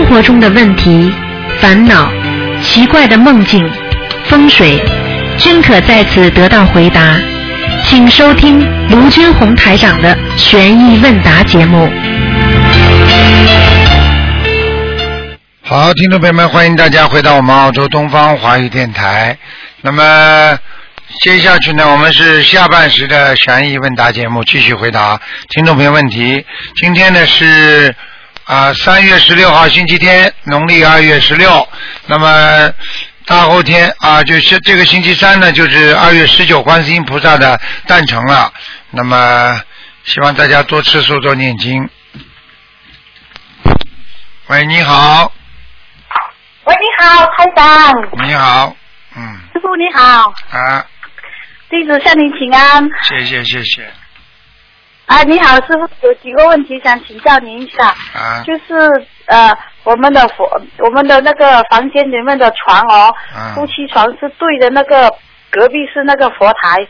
生活中的问题、烦恼、奇怪的梦境、风水，均可在此得到回答。请收听卢军红台长的悬疑问答节目。好，听众朋友们，欢迎大家回到我们澳洲东方华语电台。那么接下去呢，我们是下半时的悬疑问答节目，继续回答听众朋友问题。今天呢是啊三、月十六号星期天，农历二月十六。那么大后天啊，就是这个星期三呢，就是二月十九，观世音菩萨的诞辰了。那么希望大家多吃素，多念经。喂，你好，喂，你好，台长，你好，嗯，师傅你好，啊，弟子向您请安。谢谢谢谢，啊，你好，师傅，有几个问题想请教您一下，啊，就是呃，我们的佛，我们的那个房间里面的床哦，啊夫妻床是对着那个隔壁是那个佛台，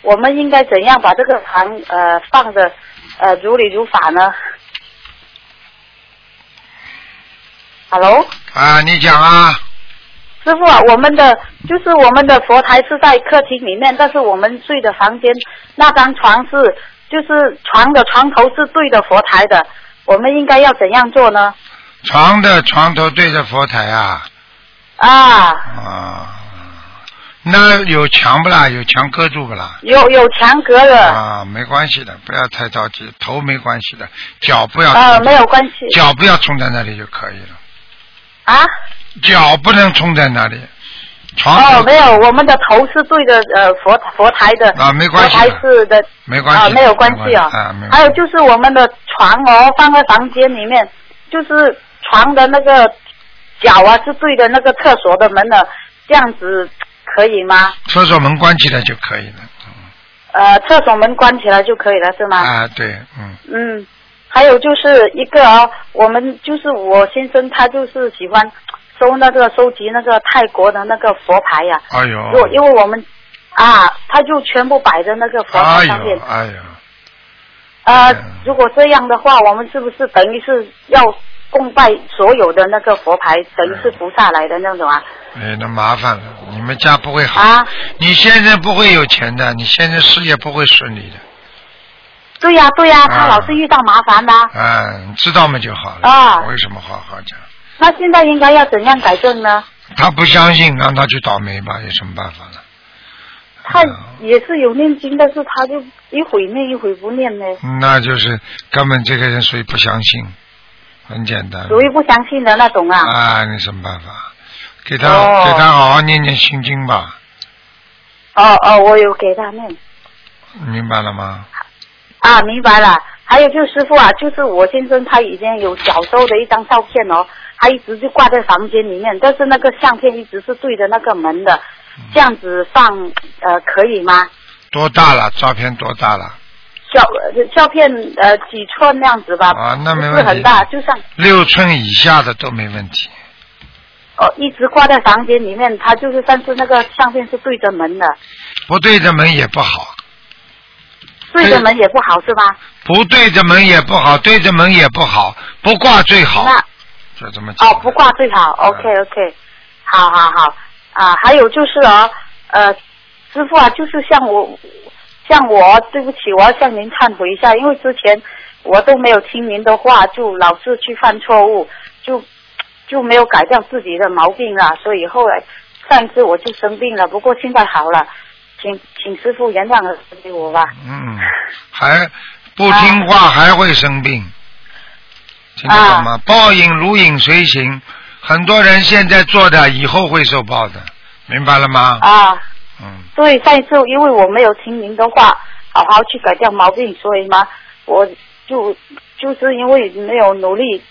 我们应该怎样把这个床呃放的呃如理如法呢？Hello。啊，你讲啊，师傅啊，我们的就是我们的佛台是在客厅里面，但是我们睡的房间那张床是就是床的床头是对着佛台的，我们应该要怎样做呢？床的床头对着佛台啊，啊，啊，那有墙不啦？有墙隔住不啦？有有墙隔的，啊，没关系的，不要太着急，头没关系的，脚不要啊，没有关系脚不要冲在那里就可以了，啊。脚不能冲在那里，床哦，没有，我们的头是对着呃佛佛台的，啊没关系佛台是的没关系啊，没有关系哦。啊，没有还有就是我们的床哦，放在房间里面，就是床的那个脚啊是对着那个厕所的门的，这样子可以吗？厕所门关起来就可以了，呃，厕所门关起来就可以了，是吗？啊，对，嗯，嗯，还有就是一个哦，我们就是我先生他就是喜欢收那个收集那个泰国的那个佛牌呀、哎因为呦，因为我们啊，他就全部摆在那个佛牌上面。呦，。哎呀，呃嗯，如果这样的话，我们是不是等于是要供拜所有的那个佛牌，等于是菩萨来的那种啊？哎，那麻烦了，你们家不会好，啊，你现在不会有钱的，你现在事业不会顺利的，对呀、对呀、啊。他老是遇到麻烦的、啊，知道嘛就好了，啊。为什么好好讲？那现在应该要怎样改正呢？他不相信，让他去倒霉吧，有什么办法呢？他也是有念经，但是他就一会念一会不念呢，那就是根本这个人属于不相信，很简单。属于不相信的那种啊。啊，你什么办法？给他、哦给他好好念念心经吧，哦哦，我有给他念明白了吗？啊，明白了。还有就是师傅啊，就是我先生他已经有小时候的一张照片哦，他一直就挂在房间里面，但是那个相片一直是对着那个门的，嗯这样子放呃可以吗？多大了？照片多大了？照呃照片呃几寸那样子吧，啊那没问题是很大，就像六寸以下的都没问题。哦一直挂在房间里面，他就是但是那个相片是对着门的，不对着门也不好，对着门也不好是吧？不对着门也不好，对着门也不好，不挂最好。那就这么讲。哦，不挂最好。OK OK，好好好啊，还有就是哦，呃，师傅啊，就是像我，像我，对不起，我要向您忏悔一下，因为之前我都没有听您的话，就老是去犯错误，就就没有改掉自己的毛病了，所以后来上一次我就生病了，不过现在好了，请请师傅原谅给我吧。嗯，还不听话还会生病，听得懂吗？报应如影随形，很多人现在做的，以后会受报的，明白了吗？啊，嗯，对，上一次因为我没有听您的话，好好去改掉毛病，所以嘛，我就就是因为没有努力，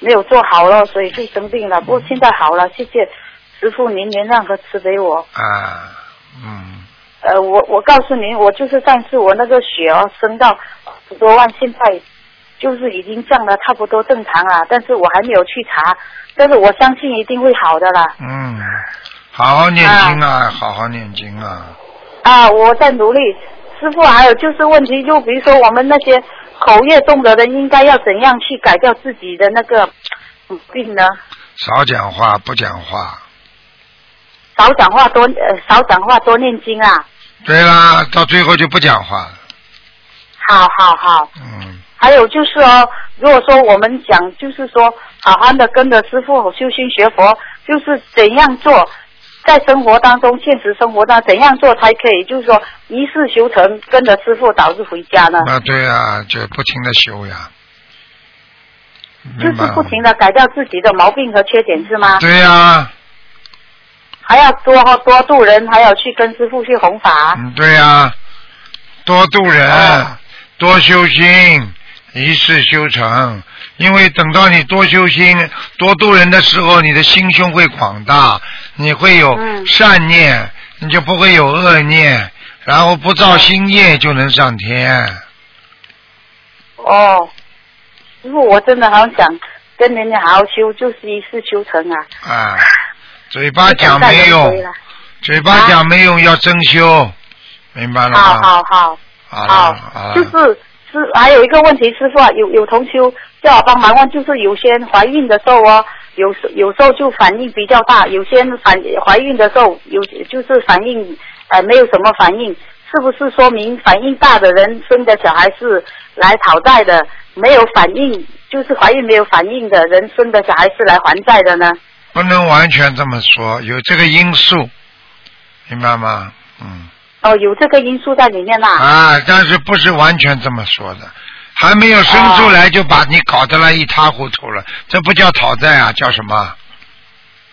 没有做好了，所以就生病了。不过现在好了，谢谢师傅您原谅和慈悲我。啊，嗯，呃，我我告诉您，我就是上次我那个血哦升到十多万，现在就是已经降了差不多正常了，但是我还没有去查，但是我相信一定会好的啦。嗯，好好念经啊，好好念经啊。啊，我在努力。师傅，还有就是问题，就比如说我们那些口业重的人，应该要怎样去改掉自己的那个病呢？少讲话，不讲话。少讲话多呃少讲话多念经啊。对啦，到最后就不讲话了。好好好。嗯。还有就是哦，如果说我们讲，就是说好好的跟着师傅修心学佛，就是怎样做，在生活当中，现实生活当中怎样做才可以，就是说一世修成，跟着师傅早日回家呢？啊，对啊，就不停的修呀。就是不停的改掉自己的毛病和缺点，是吗？对呀。还要多多度人，还要去跟师傅去弘法。嗯，对呀，多度人，多修心。一世修成，因为等到你多修心、多度人的时候，你的心胸会广大，你会有善念，你就不会有恶念，然后不造新业就能上天。哦，师傅，我真的好想跟人家好好修，就是一世修成啊。啊，嘴巴讲没用，嘴巴讲没用，要真修，明白了吗？好好好，好，就是。是还有一个问题，师傅啊，有有同修叫我帮忙问，就是有些怀孕的时候哦，有时有时候就反应比较大，有些反怀孕的时候有就是反应呃没有什么反应，是不是说明反应大的人生的小孩是来讨债的？没有反应就是怀孕没有反应的人生的小孩是来还债的呢？不能完全这么说，有这个因素，明白吗？嗯。哦，有这个因素在里面啦。啊，但是不是完全这么说的，还没有生出来就把你搞得来一塌糊涂了，这不叫讨债啊，叫什么？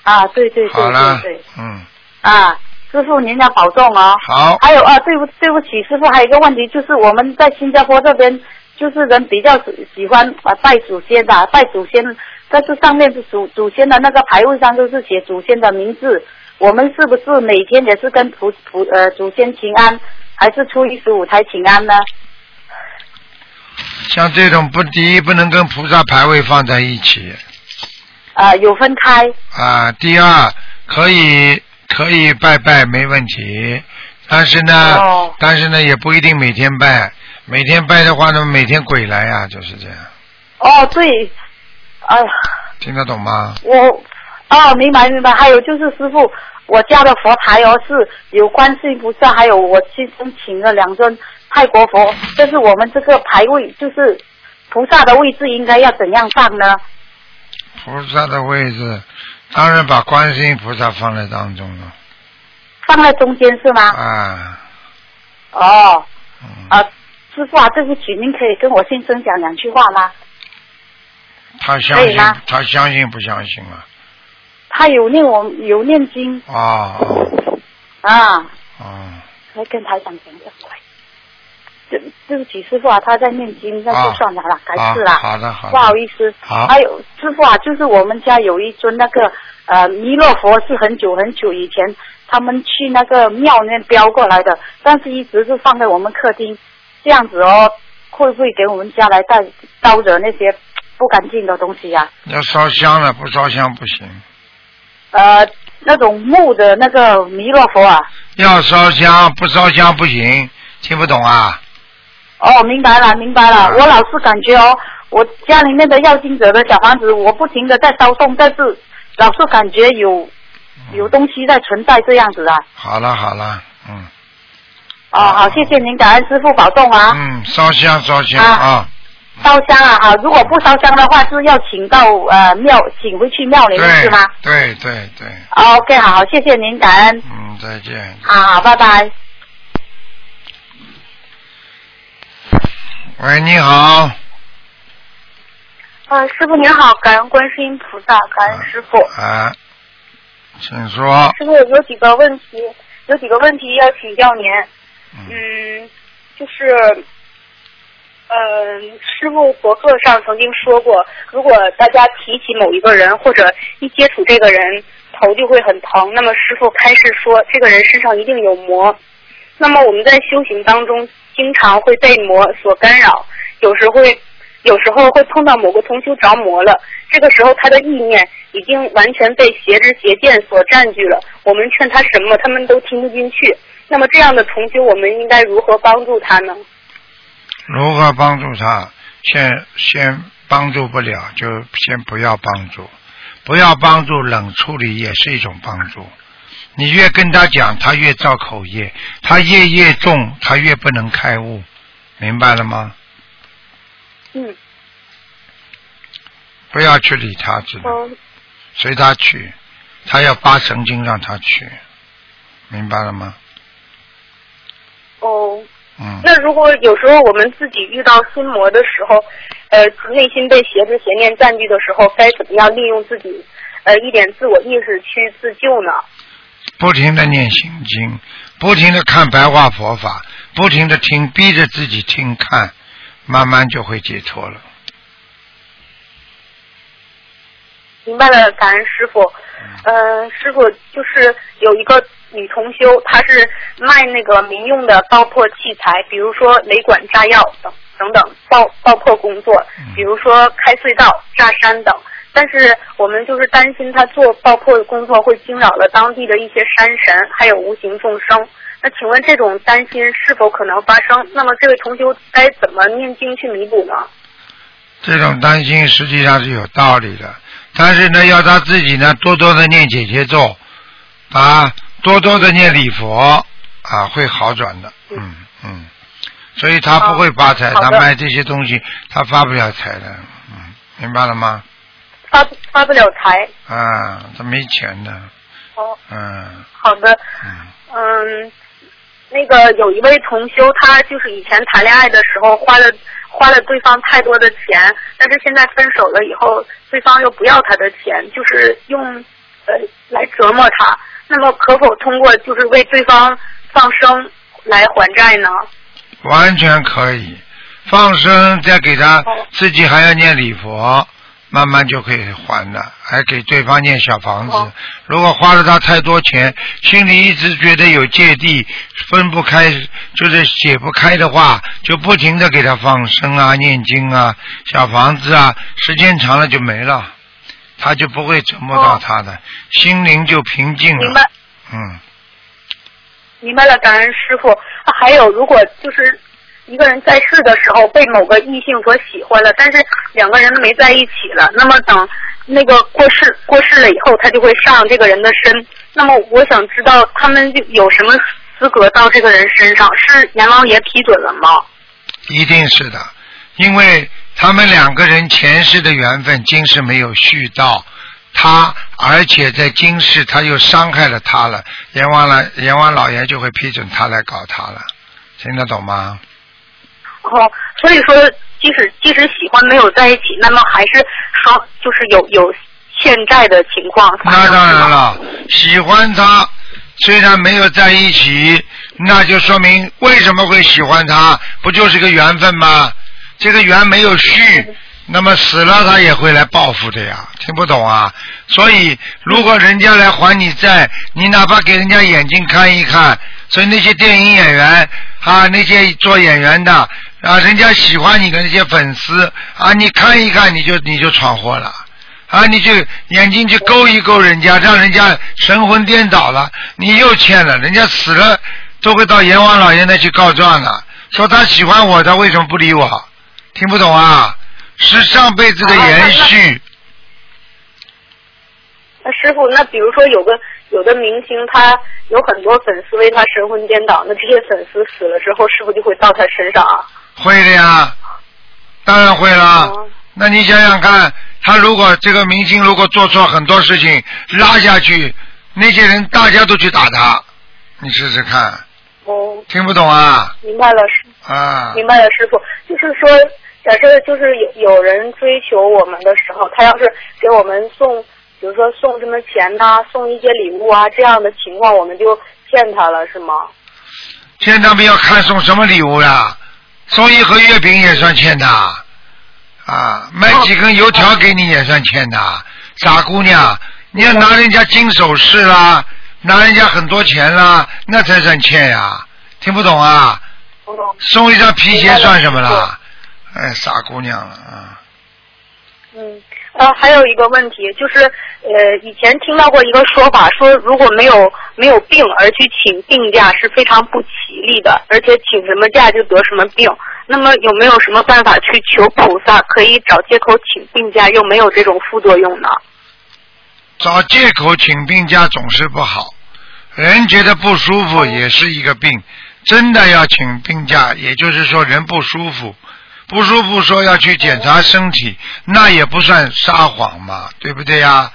啊，对对对对对，嗯。啊，师傅您要保重哦。好。还有啊，对不对不起，师傅，还有一个问题就是我们在新加坡这边，就是人比较喜欢啊拜祖先的，拜祖先，但是上面是祖祖先的那个牌位上都是写祖先的名字。我们是不是每天也是跟菩菩呃祖先请安，还是初一十五才请安呢？像这种不，第一不能跟菩萨牌位放在一起。啊，有分开。啊，第二可以可以拜拜没问题，但是呢，但是呢也不一定每天拜，每天拜的话呢，每天鬼来呀，就是这样。哦，对，哎呀。听得懂吗？我哦，明白明白，还有就是师傅。我家的佛台哦是有观世音菩萨，还有我亲身请了两尊泰国佛。但是我们这个牌位就是菩萨的位置应该要怎样放呢？菩萨的位置，当然把观世音菩萨放在当中了。放在中间是吗？啊。哦。啊，师傅啊，对不起，您可以跟我先生讲两句话吗？他相信，他相信不相信啊？他有念我有念经啊啊啊！来跟台长讲讲快，对对不起师傅啊，他在念经，那就算了啦，改次啦。好的好的。不好意思。好。还有师傅啊，就是我们家有一尊那个呃弥勒佛，是很久很久以前他们去那个庙那边标过来的，但是一直是放在我们客厅，这样子哦，会不会给我们家来带招惹那些不干净的东西呀？要烧香了，不烧香不行。呃，那种木的那个弥勒佛啊，要烧香，不烧香不行，听不懂啊？哦，明白了，明白了。我老是感觉哦，我家里面的要经者的小房子，我不停的在烧动，但是老是感觉有有东西在存在这样子啊。好了好了，嗯。哦，好，谢谢您，感恩师傅保重啊。嗯，烧香烧香啊。烧香啊，哈！如果不烧香的话，是要请到呃庙，请回去庙里面是吗？对对对。OK，好，谢谢您，感恩。嗯，再见。好好，拜拜。喂，你好。呃，师傅您好，感恩观世音菩萨，感恩师傅。啊，请说。师傅有几个问题，有几个问题要请教您。嗯，就是。嗯，师傅博客上曾经说过，如果大家提起某一个人，或者一接触这个人，头就会很疼。那么师傅开示说，这个人身上一定有魔。那么我们在修行当中，经常会被魔所干扰，有时会，有时候会碰到某个同修着魔了，这个时候他的意念已经完全被邪知邪见所占据了。我们劝他什么，他们都听不进去。那么这样的同修，我们应该如何帮助他呢？如何帮助他？先先帮助不了，就先不要帮助，不要帮助，冷处理也是一种帮助。你越跟他讲，他越造口业，他业越重，他越不能开悟，明白了吗？嗯不要去理他，知道嗯随他去，他要发神经让他去，明白了吗？哦。嗯，那如果有时候我们自己遇到心魔的时候，呃，内心被邪知邪念占据的时候，该怎么样利用自己呃一点自我意识去自救呢？不停的念心经，不停的看白话佛法，不停的听，逼着自己听看，慢慢就会解脱了。明白了，感恩师傅。呃，师傅就是有一个女同修，她是卖那个民用的爆破器材，比如说雷管炸药等等等爆爆破工作，比如说开隧道、炸山等。但是我们就是担心他做爆破工作会惊扰了当地的一些山神，还有无形众生。那请问这种担心是否可能发生？那么这位同修该怎么念经去弥补呢？这种担心实际上是有道理的，但是呢，要他自己呢多多的念姐姐咒，啊，多多的念礼佛，啊，会好转的。嗯嗯，所以他不会发财，他卖这些东西他发不了财的。嗯，明白了吗？发发不了财。啊，他没钱的。哦，嗯好的。嗯嗯，那个有一位同修，他就是以前谈恋爱的时候花了花了对方太多的钱，但是现在分手了以后，对方又不要他的钱，就是用呃来折磨他。那么可否通过就是为对方放生来还债呢？完全可以放生，再给他哦自己还要念礼佛，慢慢就可以还了，还给对方念小房子。哦如果花了他太多钱，心里一直觉得有芥蒂，分不开，就是解不开的话，就不停的给他放生啊、念经啊、小房子啊，时间长了就没了，他就不会折磨到哦他的，心灵就平静了。明白嗯，明白了，感恩师傅。啊还有，如果就是一个人在世的时候被某个异性所喜欢了，但是两个人没在一起了，那么等那个过世过世了以后，他就会上这个人的身。那么我想知道他们就有什么资格到这个人身上？是阎王爷批准了吗？一定是的，因为他们两个人前世的缘分，今世没有续到，他而且在今世他又伤害了他了，阎王了阎王老爷就会批准他来搞他了，听得懂吗？哦，所以说，即使即使喜欢没有在一起，那么还是说就是有有欠债的情况那。当然。了，喜欢他虽然没有在一起，那就说明为什么会喜欢他，不就是个缘分吗？这个缘没有续，那么死了他也会来报复的呀，听不懂啊？所以如果人家来还你债，你哪怕给人家眼睛看一看，所以那些电影演员啊，那些做演员的啊，人家喜欢你的那些粉丝啊，你看一看你就你就闯祸了。啊，你就眼睛去勾一勾人家，让人家神魂颠倒了，你又欠了，人家死了都会到阎王老爷那去告状了，说他喜欢我，他为什么不理我？听不懂啊？是上辈子的延续。那师傅，那比如说有个有的明星，他有很多粉丝为他神魂颠倒，那这些粉丝死了之后，是不是就会到他身上啊？会的呀，当然会了。哦那你想想看，他如果这个明星如果做错很多事情，拉下去，那些人大家都去打他，你试试看，哦，听不懂啊？明白了，师啊，明白了，师傅，就是说，假设就是有有人追求我们的时候，他要是给我们送，比如说送什么钱呐、送一些礼物啊，这样的情况，我们就骗他了，是吗？欠他们要看送什么礼物呀？送一盒月饼也算欠的，啊，买几根油条给你也算欠的，傻姑娘，你要拿人家金首饰啦，拿人家很多钱啦，那才算欠呀，听不懂啊？哦，送一张皮鞋算什么啦？哎，傻姑娘了啊！嗯，呃，还有一个问题就是，呃，以前听到过一个说法，说如果没有没有病而去请病假是非常不吉利的，而且请什么假就得什么病。那么有没有什么办法去求菩萨，可以找借口请病假，又没有这种副作用呢？找借口请病假总是不好，人觉得不舒服也是一个病。真的要请病假，也就是说人不舒服，不舒服说要去检查身体，那也不算撒谎嘛，对不对呀？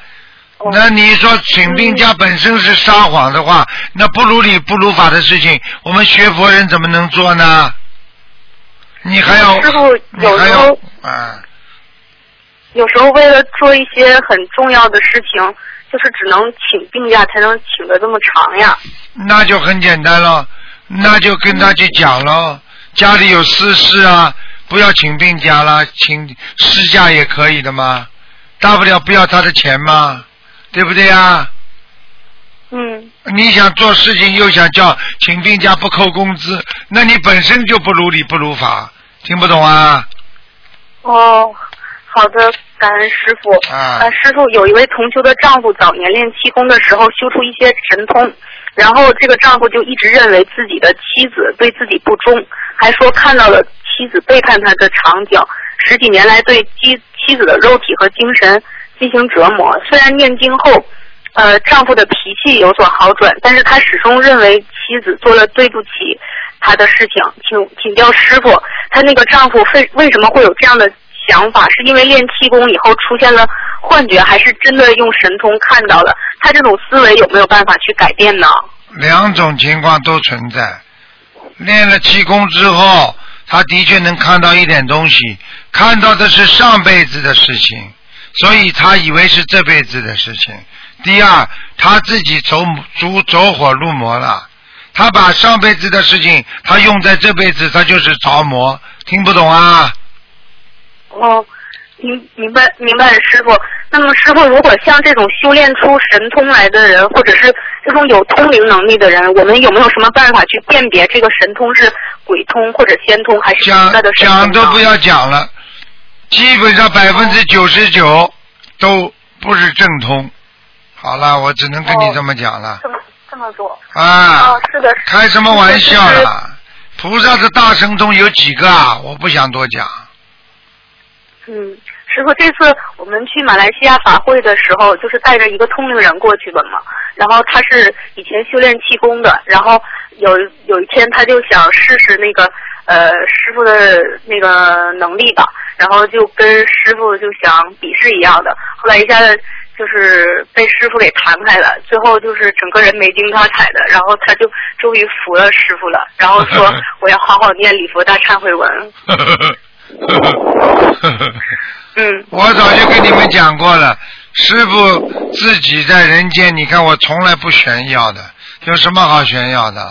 那你说请病假本身是撒谎的话，那不如理不如法的事情，我们学佛人怎么能做呢？你还要，师傅你还要有时候啊，有时候为了做一些很重要的事情，就是只能请病假才能请的这么长呀。那就很简单了，那就跟他去讲喽，家里有私事啊，不要请病假啦，请事假也可以的嘛，大不了不要他的钱嘛，对不对呀？嗯，你想做事情又想叫请病假不扣工资，那你本身就不如理不如法，听不懂啊？哦，好的，感恩师傅。啊呃师傅有一位同修的丈夫早年练气功的时候修出一些神通，然后这个丈夫就一直认为自己的妻子对自己不忠，还说看到了妻子背叛他的场景，十几年来对妻妻子的肉体和精神进行折磨。虽然念经后，呃，丈夫的脾气有所好转，但是他始终认为妻子做了对不起他的事情。请请教师傅，他那个丈夫为为什么会有这样的想法？是因为练气功以后出现了幻觉，还是真的用神通看到了？他这种思维有没有办法去改变呢？两种情况都存在。练了气功之后，他的确能看到一点东西，看到的是上辈子的事情，所以他以为是这辈子的事情。第二，他自己走走走火入魔了，他把上辈子的事情，他用在这辈子，他就是着魔。听不懂啊？哦，明明白明白了，师傅。那么师傅，如果像这种修炼出神通来的人，或者是这种有通灵能力的人，我们有没有什么办法去辨别这个神通是鬼通或者仙通，还是讲的神通讲都不要讲了，基本上百分之九十九都不是正通。好了，我只能跟你这么讲了。这么这么多。啊哦，，是的。开什么玩笑就是啦？菩萨的大神通有几个啊？我不想多讲。嗯，师傅，这次我们去马来西亚法会的时候，就是带着一个通灵人过去的嘛。然后他是以前修炼气功的，然后有有一天他就想试试那个呃师傅的那个能力吧，然后就跟师傅就想比试一样的，后来一下子就是被师傅给弹开了，最后就是整个人没精打采的，然后他就终于服了师傅了，然后说 我要好好念礼佛大忏悔文。嗯。我早就跟你们讲过了，师傅自己在人间，你看我从来不炫耀的，有什么好炫耀的？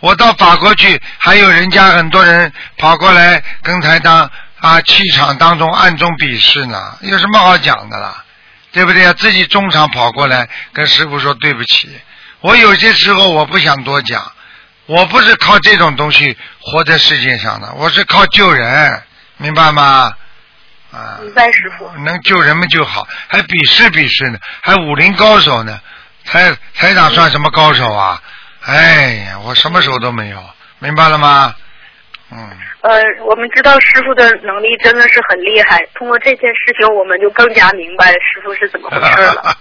我到法国去，还有人家很多人跑过来跟台当啊气场当中暗中鄙视呢，有什么好讲的啦？对不对呀？自己中场跑过来跟师傅说对不起，我有些时候我不想多讲，我不是靠这种东西活在世界上的，我是靠救人，明白吗？啊，明白师傅。能救人们就好，还比试比试呢，还武林高手呢，台台长算什么高手啊？哎呀，我什么手都没有，明白了吗？嗯，呃，我们知道师傅的能力真的是很厉害，通过这件事情，我们就更加明白师傅是怎么回事了。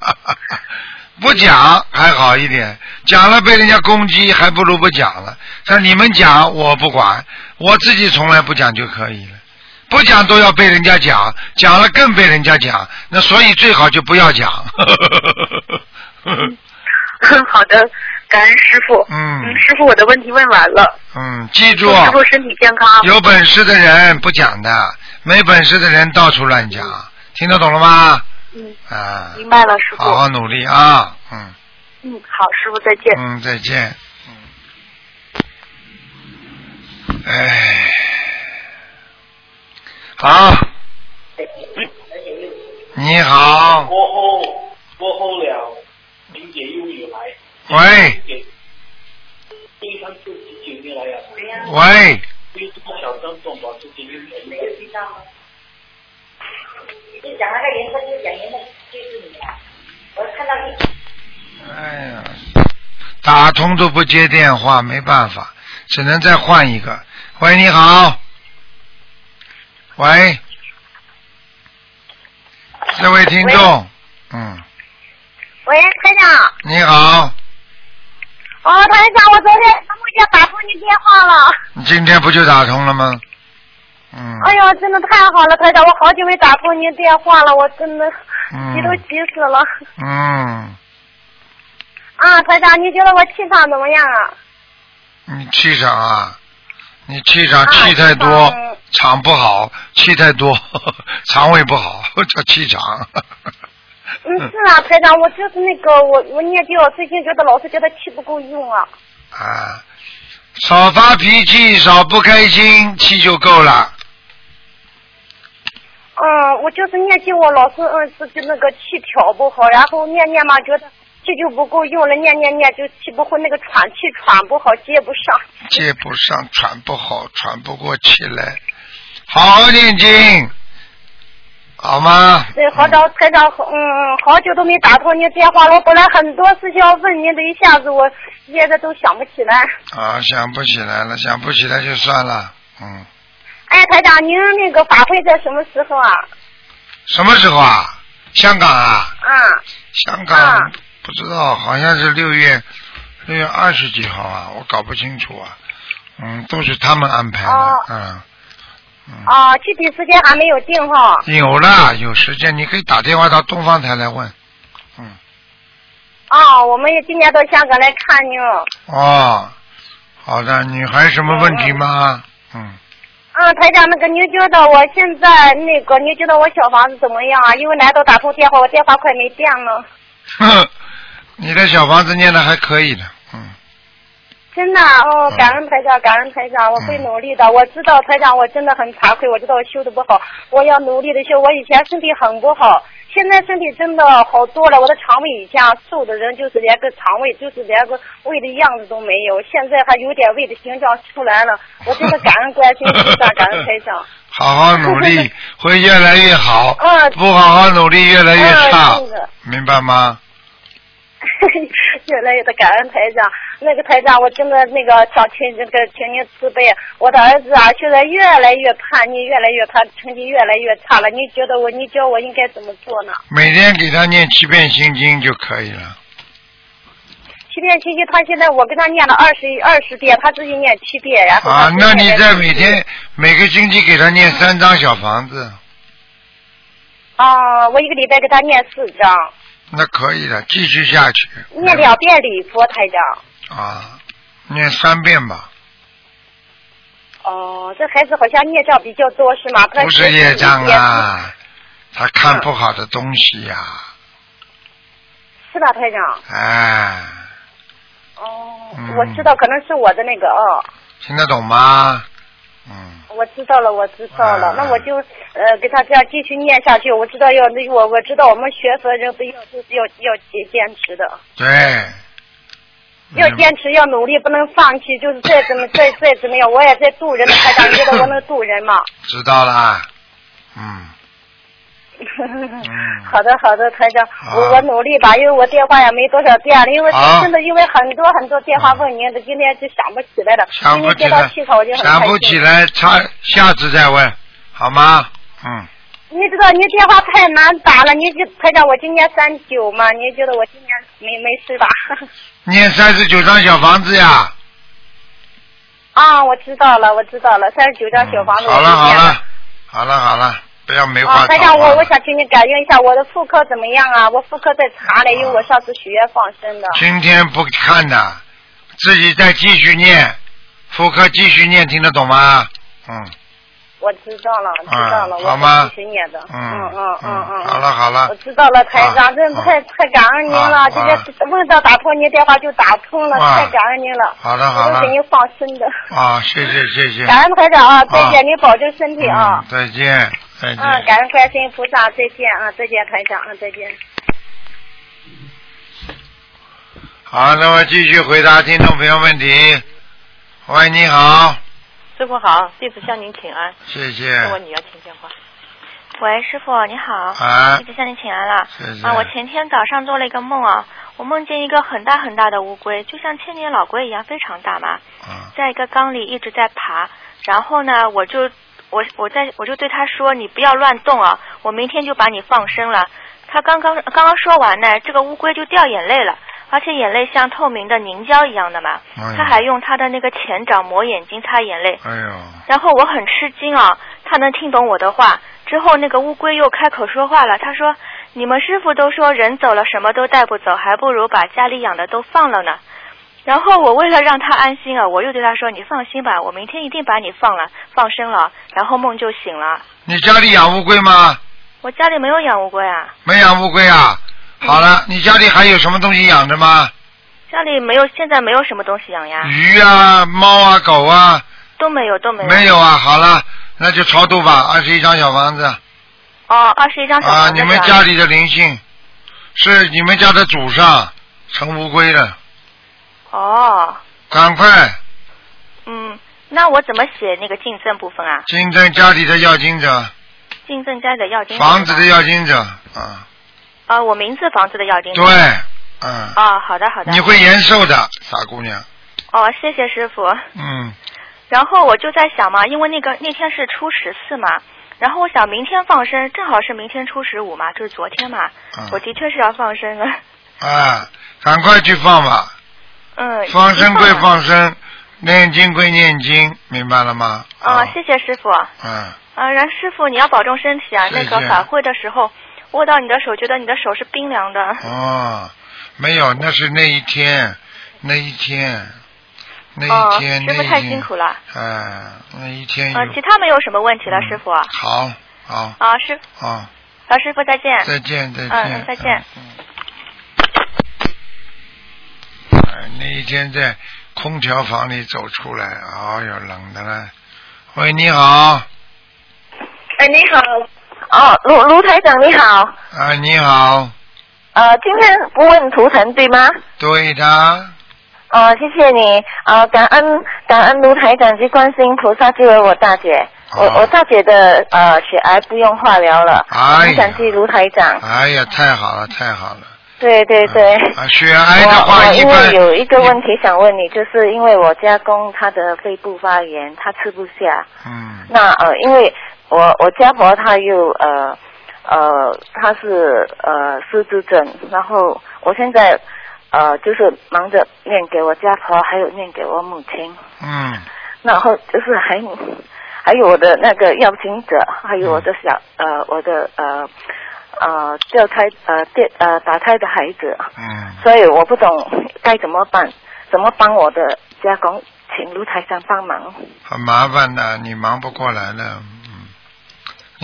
不讲还好一点，讲了被人家攻击，还不如不讲了。像你们讲我不管，我自己从来不讲就可以了。不讲都要被人家讲，讲了更被人家讲，那所以最好就不要讲。好的，感恩师傅。嗯师傅，我的问题问完了。嗯，记住，师傅身体健康。有本事的人不讲的，没本事的人到处乱讲，听得懂了吗？嗯，啊，明白了，师傅。好好努力啊，嗯嗯，好，师傅再见。嗯，再见，嗯，哎，好，你好，过后过后了，林姐又有来。喂喂，对这个小张总把自己又来。就讲那个颜色，就讲颜色，就是你啊！我看到你哎呀，打通都不接电话，没办法，只能再换一个。喂，你好，喂，这位听众，嗯，喂，台长。你好，哦，台长，我昨天梦见打通你电话了。你今天不就打通了吗？嗯，哎呦，真的太好了，台长，我好久没打通您电话了，我真的 急都嗯急死了。嗯，啊，台长，你觉得我气场怎么样啊？你气场啊，你气场啊气太多气场，不好，气太多，肠胃不好，叫气场。嗯，是啊，台长，我就是那个我我念经，我最近觉得老是觉得气不够用啊。啊，少发脾气，少不开心，气就够了。嗯，我就是念经，我老是嗯自己那个气调不好，然后念念嘛，觉得气就不够用了，念念念就气不会那个喘气喘不好，接不上。接不上，喘不好，喘不过气来，好好念经，好吗？对，好找台长，嗯，好久都没打通您电话了。我本来很多事情要问您的，一下子我现在都想不起来。啊，想不起来了，想不起来就算了，嗯。哎，台长，您那个法会在什么时候啊？什么时候啊？香港啊？啊，香港、不知道，好像是六月六月二十几号啊，我搞不清楚啊。嗯，都是他们安排的，哦嗯。啊，具体时间还没有定哈。有啦，有时间你可以打电话到东方台来问。嗯啊，我们也今年到香港来看你。哦，好的，你还有什么问题吗？嗯，嗯，台长，那个您觉得我现在那个，您觉得我小房子怎么样啊？因为来到打通电话，我电话快没电了。哼，你的小房子念的还可以的，嗯，真的啊哦，感恩台长，感恩台长，我会努力的。我知道台长，我真的很惭愧，我知道我修的不好，我要努力的修。我以前身体很不好，现在身体真的好多了。我的肠胃以前瘦的人就是连个肠胃就是连个胃的样子都没有，现在还有点胃的形象出来了。我真的感恩观世音菩萨，感恩台长。好好努力，会越来越好。嗯不好好努力，越来越差明白吗？越来越的感恩台长，那个台长，我真的那个想请这个请您慈悲，我的儿子啊，现在越来越叛逆，越来越他成绩越来越差了。你觉得我，你教我应该怎么做呢？每天给他念七遍心经就可以了。七遍心经，他现在我跟他念了二十二十遍，他自己念七遍，然后啊，那你在每天每个星期给他念三张小房子，啊，我一个礼拜给他念四张，那可以的，继续下去。念两遍礼佛，台长。啊，念三遍吧，哦，这孩子好像孽障比较多是吗？不是业障啊，他看不好的东西呀、是吧，台长？哎，哦，嗯我知道，可能是我的那个哦。听得懂吗？嗯，我知道了，我知道了，啊那我就呃给他这样继续念下去。我知道要那我我知道我们学佛人不要就是要要坚坚持的，对，要坚持要努力，不能放弃。就是再怎么再再怎么样，我也在渡人的台长，你觉得我能渡人吗？知道啦，嗯，好的好的，台长，好我我努力吧，因为我电话也没多少电了，因为真的因为很多很多电话问您的，今天就想不起来了。想不起今天接到来气就，很想。不起来，差下次再问，好吗？嗯，你知道你电话太难打了，你就台长，我今年三九嘛，您觉得我今年没没事吧？念三十九张小房子呀。啊，我知道了，我知道了，三十九张小房子。好了好我了，好了好了，不要没话啊，找台长，我我想请你改变一下我的妇科怎么样啊？我妇科在查嘞，因为我上次许愿放生的。今天不看的，自己再继续念，妇科继续念，听得懂吗？嗯我知道了，知道了，啊好吗我会继续念的。嗯嗯嗯嗯嗯。好了好了我知道了，台长，啊真的太太感恩您了，啊天问到打通您电话就打通了，啊太感恩您了。好的好的我都给您放生的。啊，谢谢谢谢。感恩台长啊，再啊见，您保重身体啊嗯。再见再见。嗯，感恩观世音菩萨，再见啊，再见台长啊，再见。好，那么继续回答听众朋友问题。喂，你好，师傅好，弟子向您请安。谢谢。师傅，你要听电话。喂，师傅你好，啊弟子向您请安了。谢谢啊，我前天早上做了一个梦啊，我梦见一个很大很大的乌龟，就像千年老龟一样，非常大嘛，嗯在一个缸里一直在爬。然后呢，我就我我在我就对他说，你不要乱动啊，我明天就把你放生了。他刚刚刚刚说完呢，这个乌龟就掉眼泪了，而且眼泪像透明的凝胶一样的嘛。哎他还用他的那个前掌抹眼睛擦眼泪。哎呦，然后我很吃惊啊，他能听懂我的话。之后那个乌龟又开口说话了，他说：“你们师傅都说人走了什么都带不走，还不如把家里养的都放了呢。”然后我为了让他安心啊，我又对他说：“你放心吧，我明天一定把你放了放生了。”然后梦就醒了。你家里养乌龟吗？我家里没有养乌龟啊，没养乌龟啊？好了，你家里还有什么东西养着吗？家里没有，现在没有什么东西养呀，鱼啊、猫啊、狗啊？都没有，都没有。没有啊，好了，那就超度吧，二十一张小房子哦，二十一张小啊！房子啊你们家里的灵性是你们家的祖上成乌龟了，哦，赶快嗯，那我怎么写那个竞争部分啊？竞争家里的要经者，竞争家里的要金房子的要经者啊，啊，我名字房子的要金。对，嗯，哦，好的好的。你会延寿的，傻姑娘，哦，谢谢师傅。嗯，然后我就在想嘛，因为那个那天是初十四嘛，然后我想明天放生，正好是明天初十五嘛，就是昨天嘛，嗯我的确是要放生了。啊，赶快去放吧，嗯。放生归。放生，念经归念经，明白了吗？啊，谢谢师傅。嗯，啊，然后师傅你要保重身体啊。那个法会的时候握到你的手，觉得你的手是冰凉的。哦，没有，那是那一天，那一天，那哦一天，师傅太辛苦了。哎，那一天有啊，其他没有什么问题了，师傅。好，好，啊，师好，老师傅再见。再见，再见，嗯，再见。哎，那一天在空调房里走出来，哎呦，冷的了。喂，你好，哎，你好，哦，卢卢台长你好，啊，你好，呃，今天不问图腾对吗？对的，哦，谢谢你，呃，感恩感恩卢台长及观世音菩萨救了我大姐，我我大姐的呃血癌不用化疗了，哎呀。很感谢卢台长，哎呀，太好了，太好了。对对对。啊，血癌的话，因为有一个问题想问你，就是因为我家公他的肺部发炎，他吃不下，嗯。那呃，因为我我家婆她又呃呃，她是呃失智症，然后我现在呃就是忙着念给我家婆，还有念给我母亲，嗯然后就是还还有我的那个邀请者，还有我的小呃我的呃呃掉胎呃电呃打胎的孩子，嗯，所以我不懂该怎么办，怎么帮我的家公，请卢台长帮忙。很麻烦的，你忙不过来的。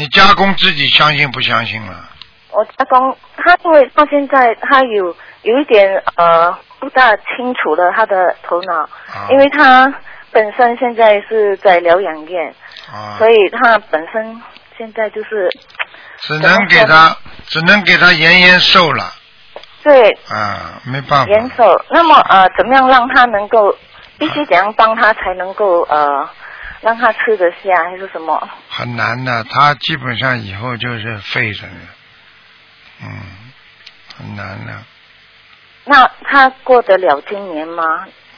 嗯，你家公自己相信不相信了？我家公他因为到现在他有有一点呃不大清楚了他的头脑，啊因为他本身现在是在疗养院，啊，所以他本身现在就是只能给他，只能给他延延寿了。对啊，没办法。延寿。那么呃，怎么样让他能够必须怎样帮他才能够呃让他吃得下，还是什么？很难的，他基本上以后就是废人了。嗯，很难的，那他过得了今年吗？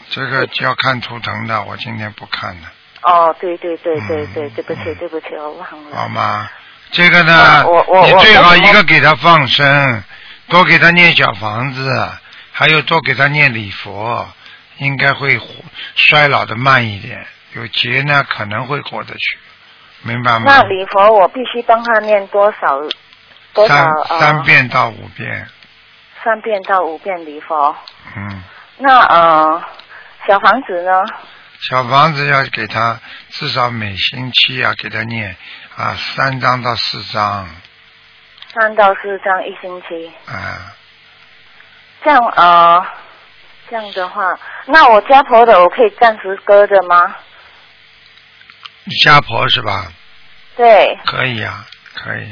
这个就要看图腾的，我今天不看了，哦，对对对对嗯对，对不起对不起，我忘了。好吗？这个呢你最好一个给他放生，多给他念小房子，还有多给他念礼佛，应该会活衰老的慢一点。有劫呢，可能会过得去，明白吗？那礼佛我必须帮他念多少多少三呃三遍到五遍，三遍到五遍礼佛。嗯，那呃小房子呢？小房子要给他至少每星期要给他念啊三张到四张三到四张一星期。啊，这样呃这样的话，那我家婆的我可以暂时搁着吗？你家婆是吧？对。可以呀、可以、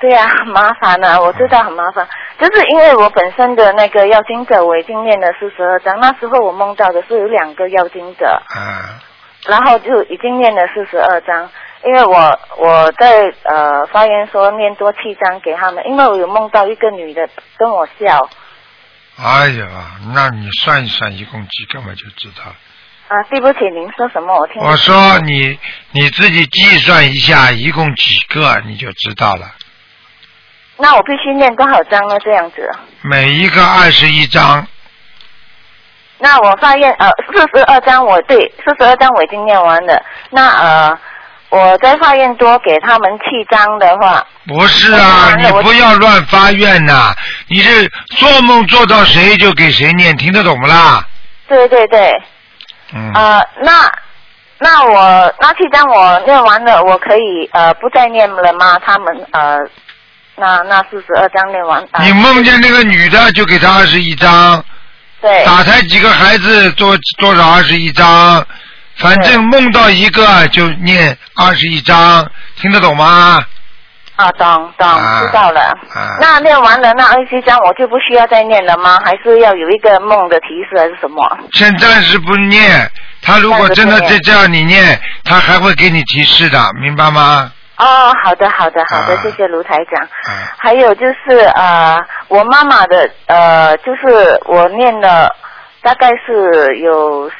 对呀、很麻烦啊，我知道很麻烦，就是因为我本身的那个要经者我已经念了四十二章，那时候我梦到的是有两个要经者，啊，然后就已经念了四十二章，因为我我在呃发言说念多七章给他们，因为我有梦到一个女的跟我笑，哎呀，那你算一算一共几个嘛就知道。了。啊，对不起，您说什么？我听我说你你自己计算一下，一共几个你就知道了。那我必须念多少章呢？这样子？每一个二十一章，那我发现呃，四十二章我对四十二章我已经念完了。那呃，我在发愿多给他们七章的话，不是啊，你不要乱发愿呐、你是做梦做到谁就给谁念，听得懂不啦？对对对，嗯，呃，那那我那七张我念完了，我可以呃不再念了吗？他们呃，那那四十二张念完，呃、你梦见那个女的就给她二十一张，对。打胎几个孩子多多少二十一张，反正梦到一个就念二十一张，听得懂吗？啊，懂懂，啊知道了。啊，那念完了那二十一章我就不需要再念了吗？还是要有一个梦的提示还是什么？先暂时不念，他如果真的再这样你念，他还会给你提示的，明白吗？哦，好的，好的，好的，啊谢谢卢台长。啊，还有就是呃，我妈妈的呃，就是我念了大概是有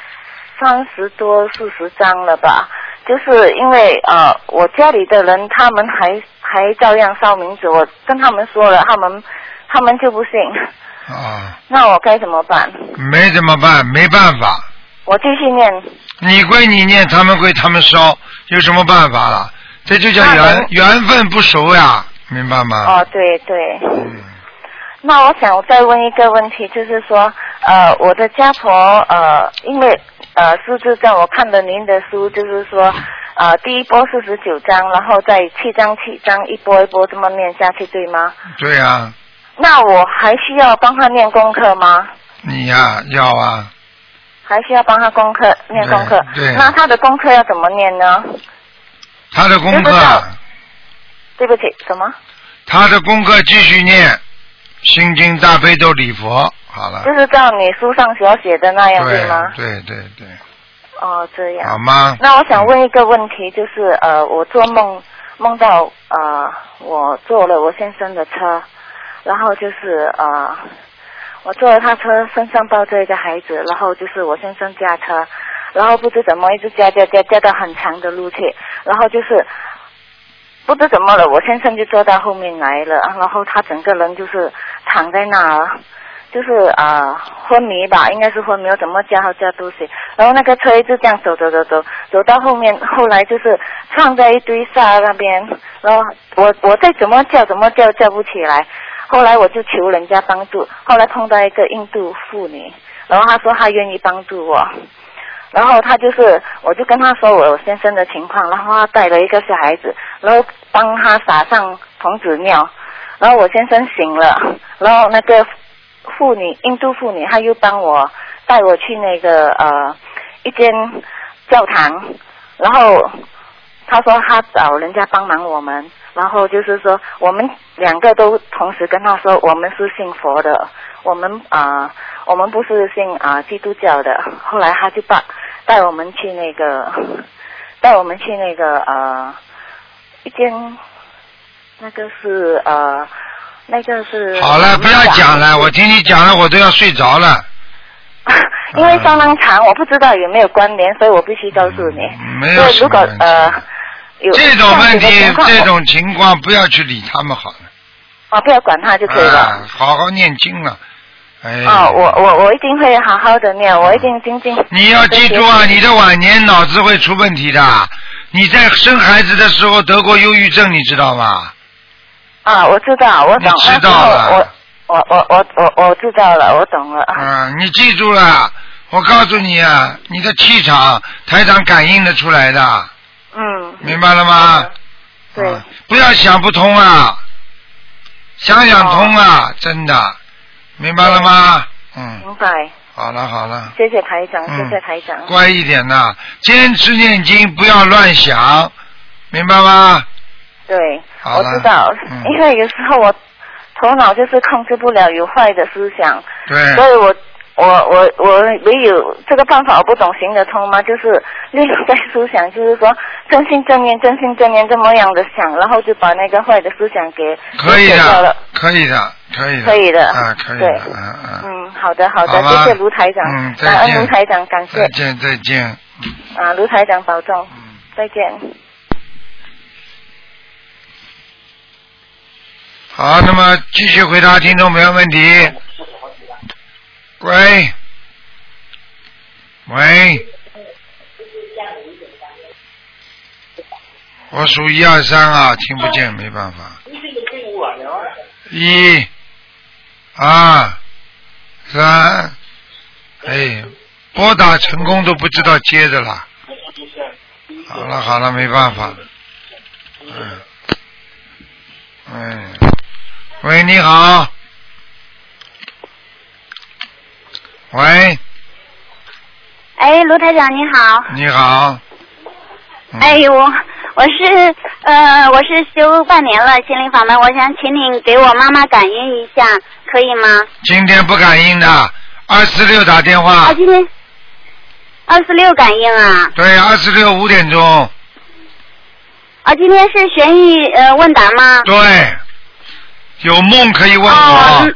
三十多四十章了吧，就是因为呃，我家里的人他们还还照样烧冥纸，我跟他们说了，他们他们就不信，啊，那我该怎么办？没怎么办，没办法，我继续念。你归你念，他们归他们烧，有什么办法了？这就叫缘缘分不熟呀，明白吗？哦，对对。嗯，那我想再问一个问题，就是说，呃，我的家婆，呃，因为呃失智症，我看了您的书，就是说，呃，第一波四十九章，然后再七章七章，一波一波这么念下去，对吗？对呀、那我还需要帮他念功课吗？你呀、要啊，还需要帮他功课念功课？对对那他的功课要怎么念呢？他的功课，对不起，什么？他的功课继续念，心经大悲咒礼佛，好了，就是照你书上所写的那样，对吗？对对对，哦，这样。好吗？那我想问一个问题，就是呃，我做梦梦到呃，我坐了我先生的车，然后就是呃，我坐了他车，身上抱着一个孩子，然后就是我先生驾车，然后不知怎么一直驾驾驾驾到很长的路去，然后就是不知怎么了，我先生就坐到后面来了，然后他整个人就是躺在那儿。就是啊、昏迷吧，应该是昏迷，我怎么叫他叫都行。然后那个车一直这样走走走走，走到后面，后来就是撞在一堆沙那边，然后我我再怎么叫怎么叫叫不起来，后来我就求人家帮助，后来碰到一个印度妇女，然后她说她愿意帮助我，然后她就是我就跟她说我先生的情况，然后她带了一个小孩子，然后帮他撒上童子尿，然后我先生醒了，然后那个。妇女，印度妇女，她又帮我带我去那个呃一间教堂，然后她说她找人家帮忙我们，然后就是说我们两个都同时跟她说我们是信佛的，我们啊、我们不是信啊、基督教的，后来她就把带我们去那个带我们去那个呃一间那个是呃。那个是好了，不要讲了，我听你讲了，我都要睡着了。因为相当长，我不知道有没有关联，所以我必须告诉你。没有如果呃有这种问题这种情况不要去理他们好了。啊，不要管他就可以了。啊，好好念经了。哎。哦，我我我一定会好好的念，我一定精进。你要记住啊，你的晚年脑子会出问题的。你在生孩子的时候得过忧郁症，你知道吗？啊，我知道，我懂。你知道了我我我我我我知道了，我懂了。啊，你记住了，我告诉你啊，你的气场台长感应得出来的，嗯，明白了吗？对。不要想不通啊，想想通啊，真的，明白了吗？嗯，明白。好了好了，谢谢台长，嗯谢谢台长。乖一点呐，坚持念经，不要乱想，明白吗？对，我知道，嗯因为有时候我头脑就是控制不了有坏的思想，对。所以我我我我唯有这个办法我不懂行得通吗？就是另在思想，就是说真心正念、真心正念这么样的想，然后就把那个坏的思想给可以的。，可以的，可以的，可以的啊，可以的，嗯嗯。嗯，好的好的，好谢谢卢台长，嗯再感恩见卢台长，感谢再见再见。啊，卢台长保重，嗯再见。好，那么继续回答听众朋友问题。喂，喂，我数一二三啊，听不见，没办法。一、二、三，哎，拨打成功都不知道接的啦。好了好了，没办法。嗯，嗯，喂，你好。喂，哎，卢台长你好。你好。嗯哎呦，我我是呃我是修半年了心灵法门，我想请你给我妈妈感应一下，可以吗？今天不感应的，二四六打电话啊，。今天二四六感应啊，对，二四六五点钟。啊，今天是悬疑呃问答吗？对，有梦可以问我，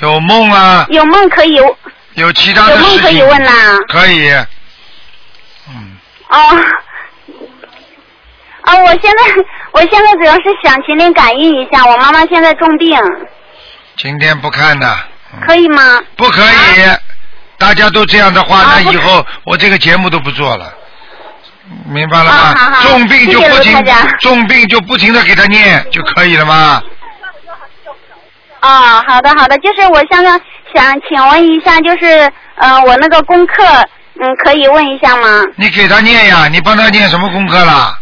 有梦啊，有梦可以。有其他的事情有梦可以问啦、可以，嗯。哦，啊，我现在我现在主要是想请您感应一下，我妈妈现在重病，今天不看的，可以吗？不可以。大家都这样的话，啊不那以。后我这个节目都不做了，明白了吗？啊好好。重病就谢谢卢不停台长，重病就不停的给他念就可以了吗？哦，好的好的，就是我现在想请问一下，就是呃我那个功课，嗯，可以问一下吗？你给他念呀，你帮他念什么功课啦？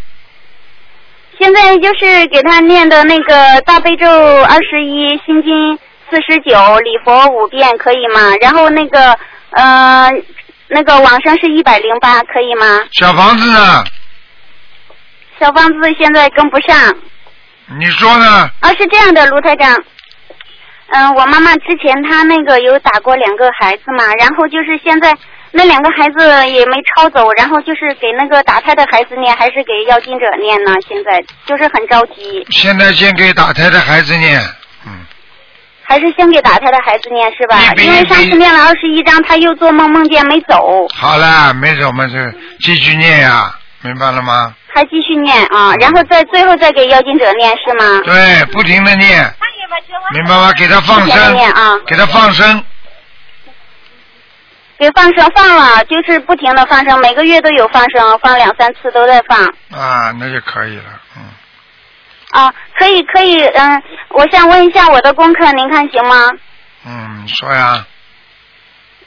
现在就是给他念的那个大悲咒二十一，心经四十九，礼佛五遍，可以吗？然后那个呃那个往生是一百零八，可以吗？小房子呢？小房子现在跟不上。你说呢？啊，是这样的，卢台长。嗯，我妈妈之前她那个有打过两个孩子嘛，然后就是现在那两个孩子也没抄走，然后就是给那个打胎的孩子念，还是给要经者念呢？现在就是很着急，现在先给打胎的孩子念，嗯还是先给打胎的孩子念是吧？因为上次念了二十一章，他又做梦梦见没走，好了，没走嘛就继续念呀，明白了吗？还继续念啊，然后再最后再给要经者念是吗？对，不停的念，明白吗？给他放生啊，给他放生，给放生放了，就是不停的放生，每个月都有放生，放两三次都在放。啊，那就可以了。嗯啊，可以可以，嗯，我想问一下我的功课，您看行吗？嗯，你说呀，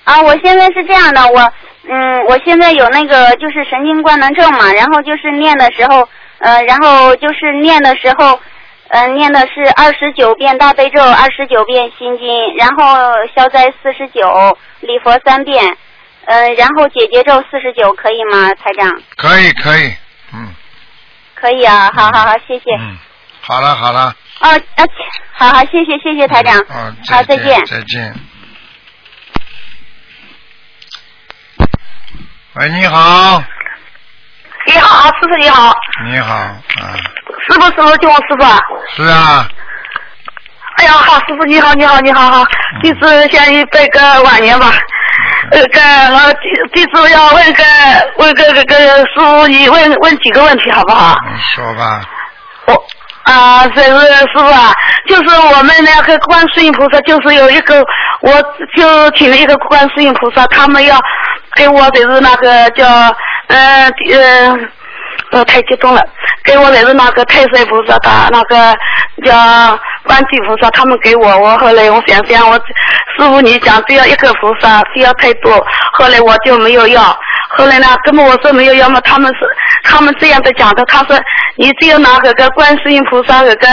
啊，我现在是这样的，我嗯，我现在有那个就是神经官能症嘛，然后就是念的时候，呃，然后就是念的时候，呃，念的是二十九遍大悲咒，二十九遍心经，然后消灾四十九，礼佛三遍，呃，然后解结咒四十九，可以吗，台长？可以可以，嗯，可以啊，好好好，谢谢。嗯好了好了，哦啊，好好，谢谢谢谢台长。啊，好，再见。再见。喂，你好，你好，师傅你好，你好，啊，师傅师傅叫我师傅啊。是啊，哎呀，好，师傅你好，你好，你好，好，弟子向你拜个晚年吧。呃，个我弟弟子要问个问个个个师傅，你问问几个问题好不好？你说吧，我啊，这是师傅啊，就是我们那个观世音菩萨，就是有一个，我就请了一个观世音菩萨，他们要给我就是那个叫嗯呃呃太激动了，给我的是那个太岁菩萨的那个叫观地菩萨，他们给我，我后来我想想，我师傅你讲只要一个菩萨，不要太多，后来我就没有要。后来呢，根本我说没有要么，他们是他们这样的讲的，他说你只有拿个个观世音菩萨那个，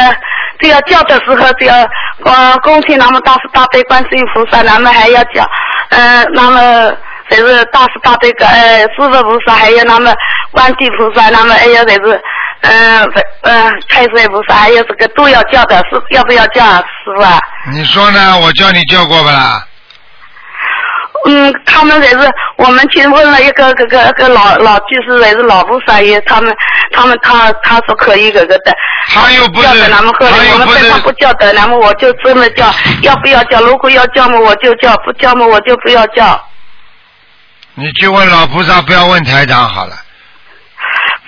只要叫的时候只要呃恭请那么大慈大悲观世音菩萨，那么还要叫，嗯、那么才是大慈大悲个呃师父菩萨，还有那么观地菩萨，那么还有才是嗯嗯太岁菩萨，还有这个都要叫的，是要不要叫啊师傅啊？你说呢？我叫你叫过不啦？嗯，他们也是，我们去问了一个个个个老老居士，也是老菩萨爷，他们他们他他说可以个个的。他又不是叫的那么喝的，我们本上不叫的，那么我就这么叫，要不要叫？如果要叫嘛，我就叫；不叫嘛，我就不要叫。你去问老菩萨，不要问台长好了。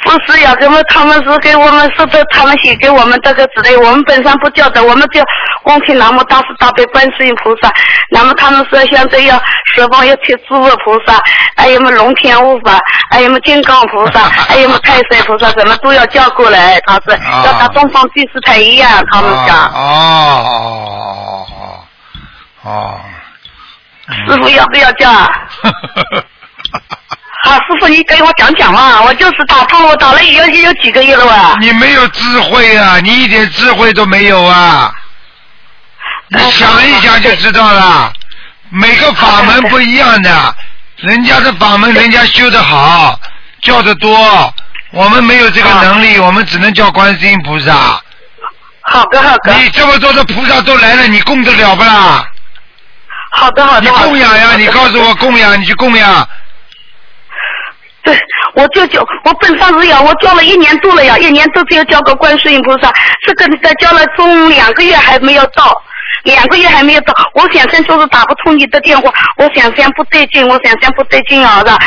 不是呀，怎么他们是给我们说的，他们写给我们这个纸的，我们本身不叫的，我们叫恭请南无大慈大悲观世音菩萨。那么他们说现在要十方要贴诸佛菩萨，还有么龙天护法，还有么金刚菩萨，还有么太岁菩萨，什么都要叫过来。他是要打东方电视台一样，他们讲。哦哦哦哦师傅要不要叫？啊，师傅你给我讲讲嘛，我就是打通，我打了有有几个月了哇。你没有智慧啊！你一点智慧都没有啊！你想一想就知道了，每个法门不一样的，人家的法门人家修得好，叫得多，我们没有这个能力，我们只能叫观世音菩萨。好的好的。你这么多的菩萨都来了，你供得了不啦？好的好的。你供养呀！你告诉我供养，你去供养。对，我就叫我本上是呀，我交了一年多了呀，一年多只有交个观世音菩萨，这个在教了中两个月还没有到，两个月还没有到，我想想就是打不通你的电话，我想想不对劲，我想想不对劲啊，是吧？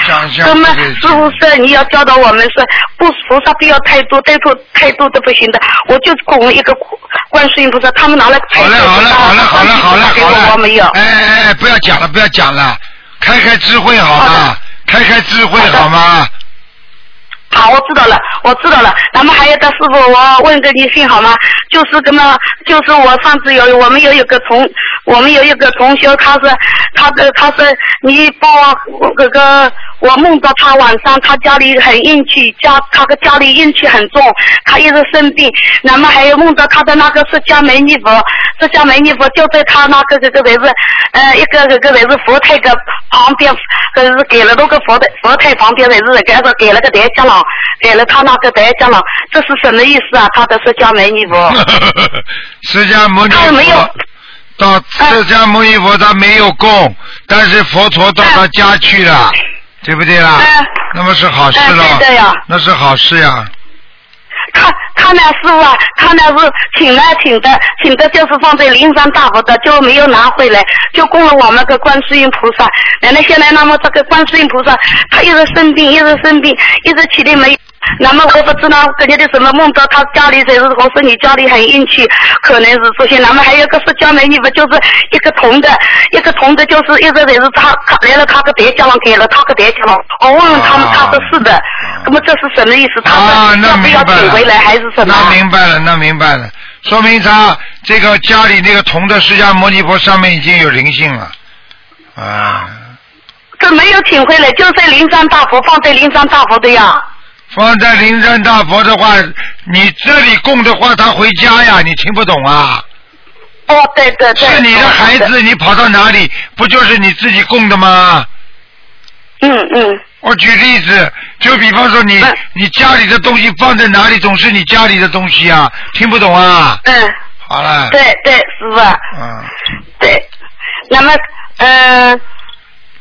那么师傅说你要教导我们说，不菩萨不要太多，太多太多的不行的，我就供一个观世音菩萨，他们拿来好了好了好了好了好了给我我没有。哎哎哎，不要讲了不要讲了，开开智慧好吗？开开智慧好吗？好，我知道了，我知道了。那么还有个师傅，我问个你信好吗？就是个么，就是我上次有我们有一个同，我们有一个同学，他是他的他是你帮我这个，我梦到他晚上他家里很阴气，家他的家里阴气很重，他一直生病。那么还有梦到他的那个释迦牟尼佛，释迦牟尼佛就在他那个这个位置，呃，一个这个位置佛台的旁边，呃，是给了那个佛的佛台旁边位置，给给了个台阶了。给了他那个台阶了，这是什么意思啊？他的释迦牟尼佛，释迦牟尼他没有。佛到释迦牟尼佛他没有供，但是佛陀到他家去了，对不对啦？那么是好事了。那是好事呀。他他那师傅啊，他那是请来请的，请的就是放在灵山大佛的，就没有拿回来，就供了我们个观世音菩萨。奶奶现在那么这个观世音菩萨，他一直生病，一直生病，一直起的没。那么我不知道跟你的什么梦到他家里才是，我说你家里很阴气，可能是出现。那么还有个释迦牟尼佛，就是一个铜的，一个铜的，就是一直也是他他来了他个台阶上给了他个台阶上。我问问他们，他说是的。那么这是什么意思？他啊，说要不要请回来还是什么？那明白了，那明白了，说明他这个家里那个铜的释迦牟尼佛上面已经有灵性了，啊，这没有请回来，就在灵山大佛，放在灵山大佛的呀。放在灵山大佛的话，你这里供的话，他回家呀，你听不懂啊？哦，对对对。是你的孩子，你跑到哪里，不就是你自己供的吗？嗯嗯。我举例子，就比方说你你家里的东西放在哪里，总是你家里的东西啊，听不懂啊？嗯。好了。对对，师傅。嗯。对，那么呃，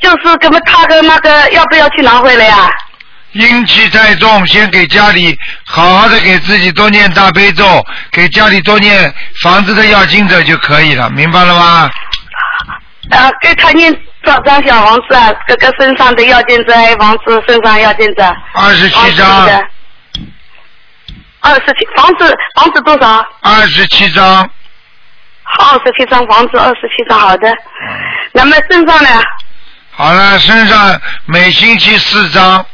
就是怎么他跟那个要不要去拿回来啊？阴气太重，先给家里好好的给自己多念大悲咒，给家里多念房子的要经者就可以了，明白了吗？啊，给他念多少张小房子啊？哥哥身上的要金子，还有房子身上要金子。二十七张。二十七，房子房子多少？二十七张。二十七张房子，二十七张，好的。那么身上呢？好了，身上每星期四张。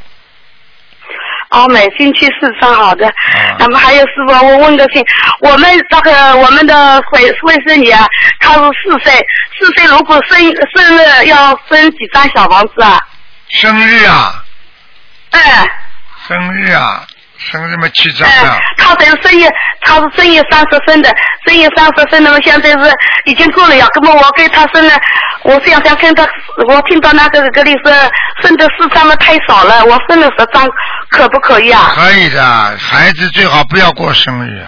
哦，每星期四上，好的。那么还有师傅，我问个事，我们那个我们的卫卫生女啊，她是四岁，四岁如果生生日要分几张小房子啊？生日啊，哎。生日啊，生日嘛七张啊。他这个生日，他是生意三十分的，生意三十分，那么现在是已经过了呀。那么我给他生了，我想想看他，我听到那个这里说生的四张的太少了，我生了十张，可不可以啊？可以的，孩子最好不要过生日，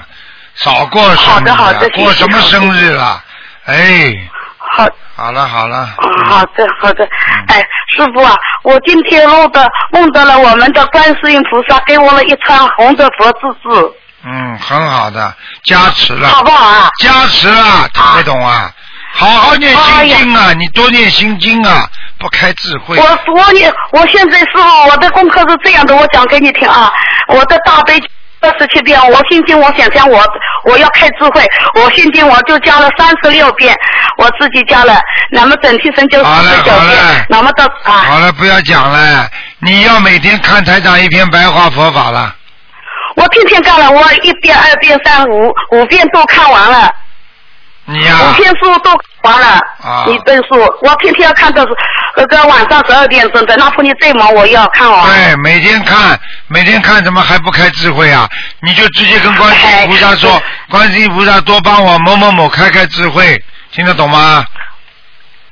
少过生日啊，好的好的过什么生日了？哎，好。好了好了。嗯，好的好的。哎，师傅啊，我今天梦的梦到了我们的观世音菩萨给我了一串红的佛字字。嗯，很好的，加持了。好不好啊？加持了，听得懂啊？好好念心经啊，你多念心经啊，不开智慧。我我你我现在师傅，我的功课是这样的，我讲给你听啊。我的大悲二十七遍，我心经我想想我我要开智慧，我心经我就加了三十六遍，我自己加了，那么整体成就四十九遍，那么到啊。好了，不要讲了，你要每天看台长一篇白话佛法了。我天天看了，我一遍、二遍、三五五遍都看完了。你呀、五篇书都看完了。啊你本书，我天天要看到是那个晚上十二点钟的，哪怕你再忙，我也要看完。对，每天看，每天看，怎么还不开智慧啊？你就直接跟观世音菩萨说，观世音菩萨多帮我某某某开开智慧，听得懂吗？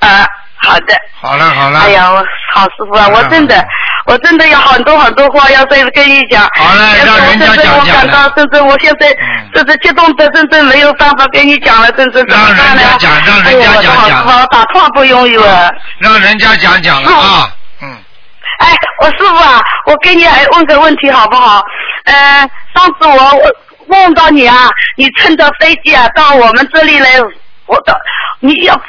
啊，好的。好了好了。哎呀，我好师傅啊，我真的，我真的有很多很多话要再跟你讲。好嘞让人家讲讲我感到，真正我现在真是激动的，真正没有办法跟你讲了，真正怎么办呢？让人家讲让人家讲讲好打通不容易了。让人家讲讲了啊。嗯哎，我师傅啊，我给你还问个问题好不好？嗯、上次我我梦到你啊，你乘着飞机啊到我们这里来，我到你要。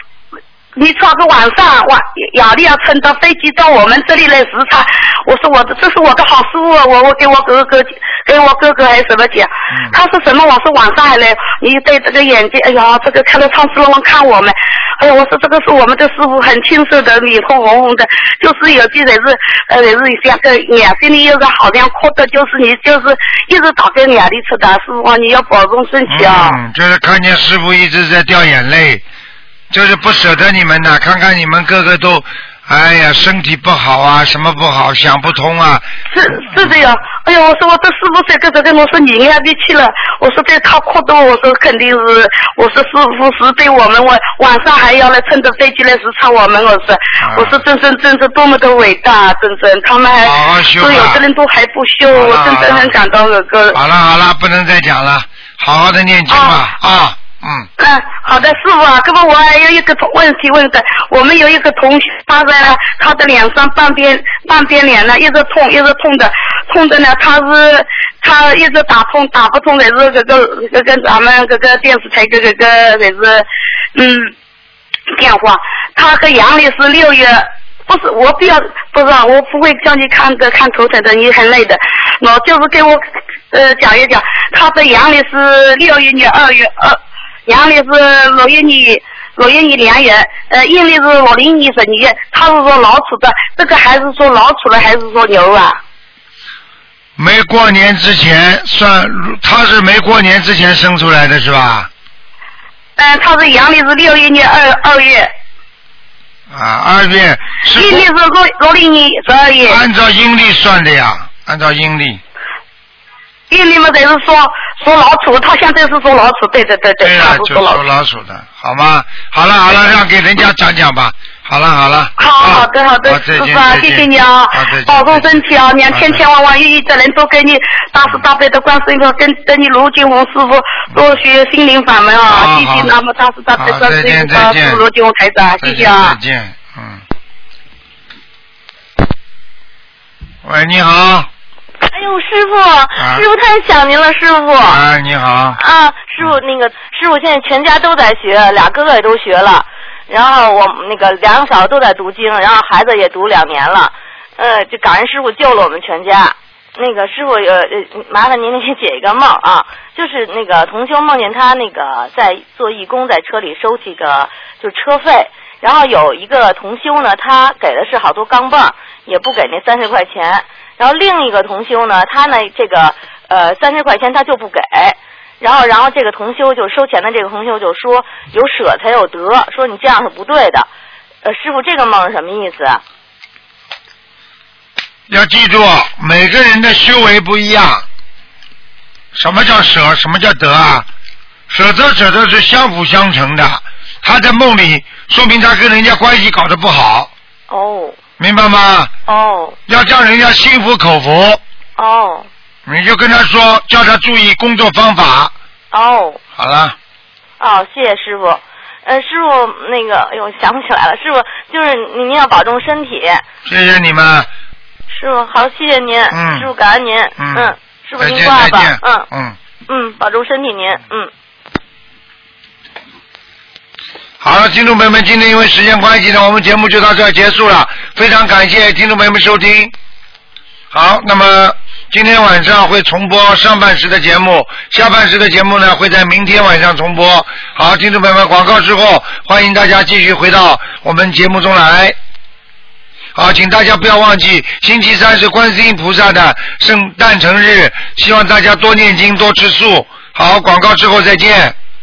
你说个晚上晚雅丽要乘到飞机到我们这里来视察，我说我的这是我的好师傅，我我给我哥哥给我哥哥还是什么讲，他说什么？我说晚上还来，你戴这个眼镜，哎呀，这个看到唱诗龙看我们，哎呀，我说这个是我们的师傅，很清澈的，脸红红红的，就是有些人是呃人是像个眼睛里又是好像哭的，就是你就是一直打给眼里出的，师傅啊，你要保重身体啊。嗯，就是看见师傅一直在掉眼泪，就是不舍得你们呐。看看你们个个都，哎呀，身体不好啊，什么不好，想不通啊。是是这样，哎呀，我说我这师傅这个这个，我说你那边去了，我说这他哭的，我说肯定是，我说师傅是对我们，我晚上还要来乘着飞机来视察我们，我说，啊我说真真真是多么的伟大，真真他们还好好修说有的人都还不修，我真真很感动这个。好了好了，不能再讲了，好好的念经吧啊，嗯，嗯，好的，师傅啊，这个我还有一个问题问的，我们有一个同学，他在他的脸上半边半边脸呢，一直痛，一直痛的，痛的呢，他是他一直打通打不通的，是这个这个咱们这个电视台这个这个也是嗯电话，他和杨丽是六月。不是，我不要，不是啊，我不会叫你看个看头疼的，你很累的。我就是给我呃讲一讲，他的阳历是六月年二月二，阳历是六一年六一年两月，呃，阴历是六零年十二月。他是说老鼠的，这个还是说老鼠的，还是说牛啊？没过年之前算，他是没过年之前生出来的是吧？嗯，他是阳历是六一年二二月，啊，二月是阴历是六六零年十二月。按照阴历算的呀，按照阴历。阴历嘛，才是说说老鼠，他现在是说老鼠，对对对对，他对啊，就说老鼠。老鼠的，好吗？好了好了，让给人家讲讲吧。好了好了。好好的好的，师傅啊，再见谢谢你啊好再见，保重身体啊！你千千万万愿意的人都给你大慈大悲的观世音菩萨，跟跟你卢金红师傅多学心灵法门啊！好谢谢那么大慈大悲好观世音菩萨，再见再见师傅卢金红台长，谢谢啊再。见，嗯。喂，你好。哎呦，师傅，师傅太想您了，师傅。啊，你好。啊，师傅，那个师傅现在全家都在学，俩哥哥也都学了，然后我那个两个嫂子都在读经，然后孩子也读两年了，呃，就感恩师傅救了我们全家。那个师傅，呃呃，麻烦您给解一个梦啊，就是那个同修梦见他那个在做义工，在车里收这个就车费，然后有一个同修呢，他给的是好多钢镚，也不给那三十块钱。然后另一个同修呢，他呢这个呃三十块钱他就不给，然后然后这个同修就收钱的这个同修就说有舍才有得，说你这样是不对的。呃，师傅这个梦是什么意思啊？要记住，每个人的修为不一样。什么叫舍？什么叫得啊？舍得舍得是相辅相成的。他在梦里，说明他跟人家关系搞得不好，哦明白吗？哦。要叫人家心服口服，哦。你就跟他说，叫他注意工作方法。哦。好了，哦，谢谢师傅。呃，师傅那个，哎呦，想不起来了，师傅就是您要保重身体。谢谢你们，师傅好，谢谢您，嗯。师傅感恩您，嗯。嗯师傅您挂吧。嗯。嗯。嗯，保重身体您，嗯。好了，听众朋友们，今天因为时间关系呢，我们节目就到这儿结束了。非常感谢听众朋友们收听。好，那么今天晚上会重播上半时的节目，下半时的节目呢会在明天晚上重播。好，听众朋友们，广告之后，欢迎大家继续回到我们节目中来。好，请大家不要忘记，星期三是观世音菩萨的圣诞辰日，希望大家多念经，多吃素。好，广告之后再见。